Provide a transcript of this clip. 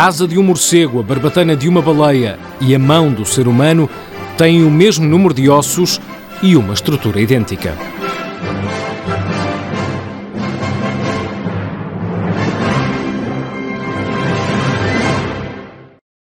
A asa de um morcego, a barbatana de uma baleia e a mão do ser humano têm o mesmo número de ossos e uma estrutura idêntica.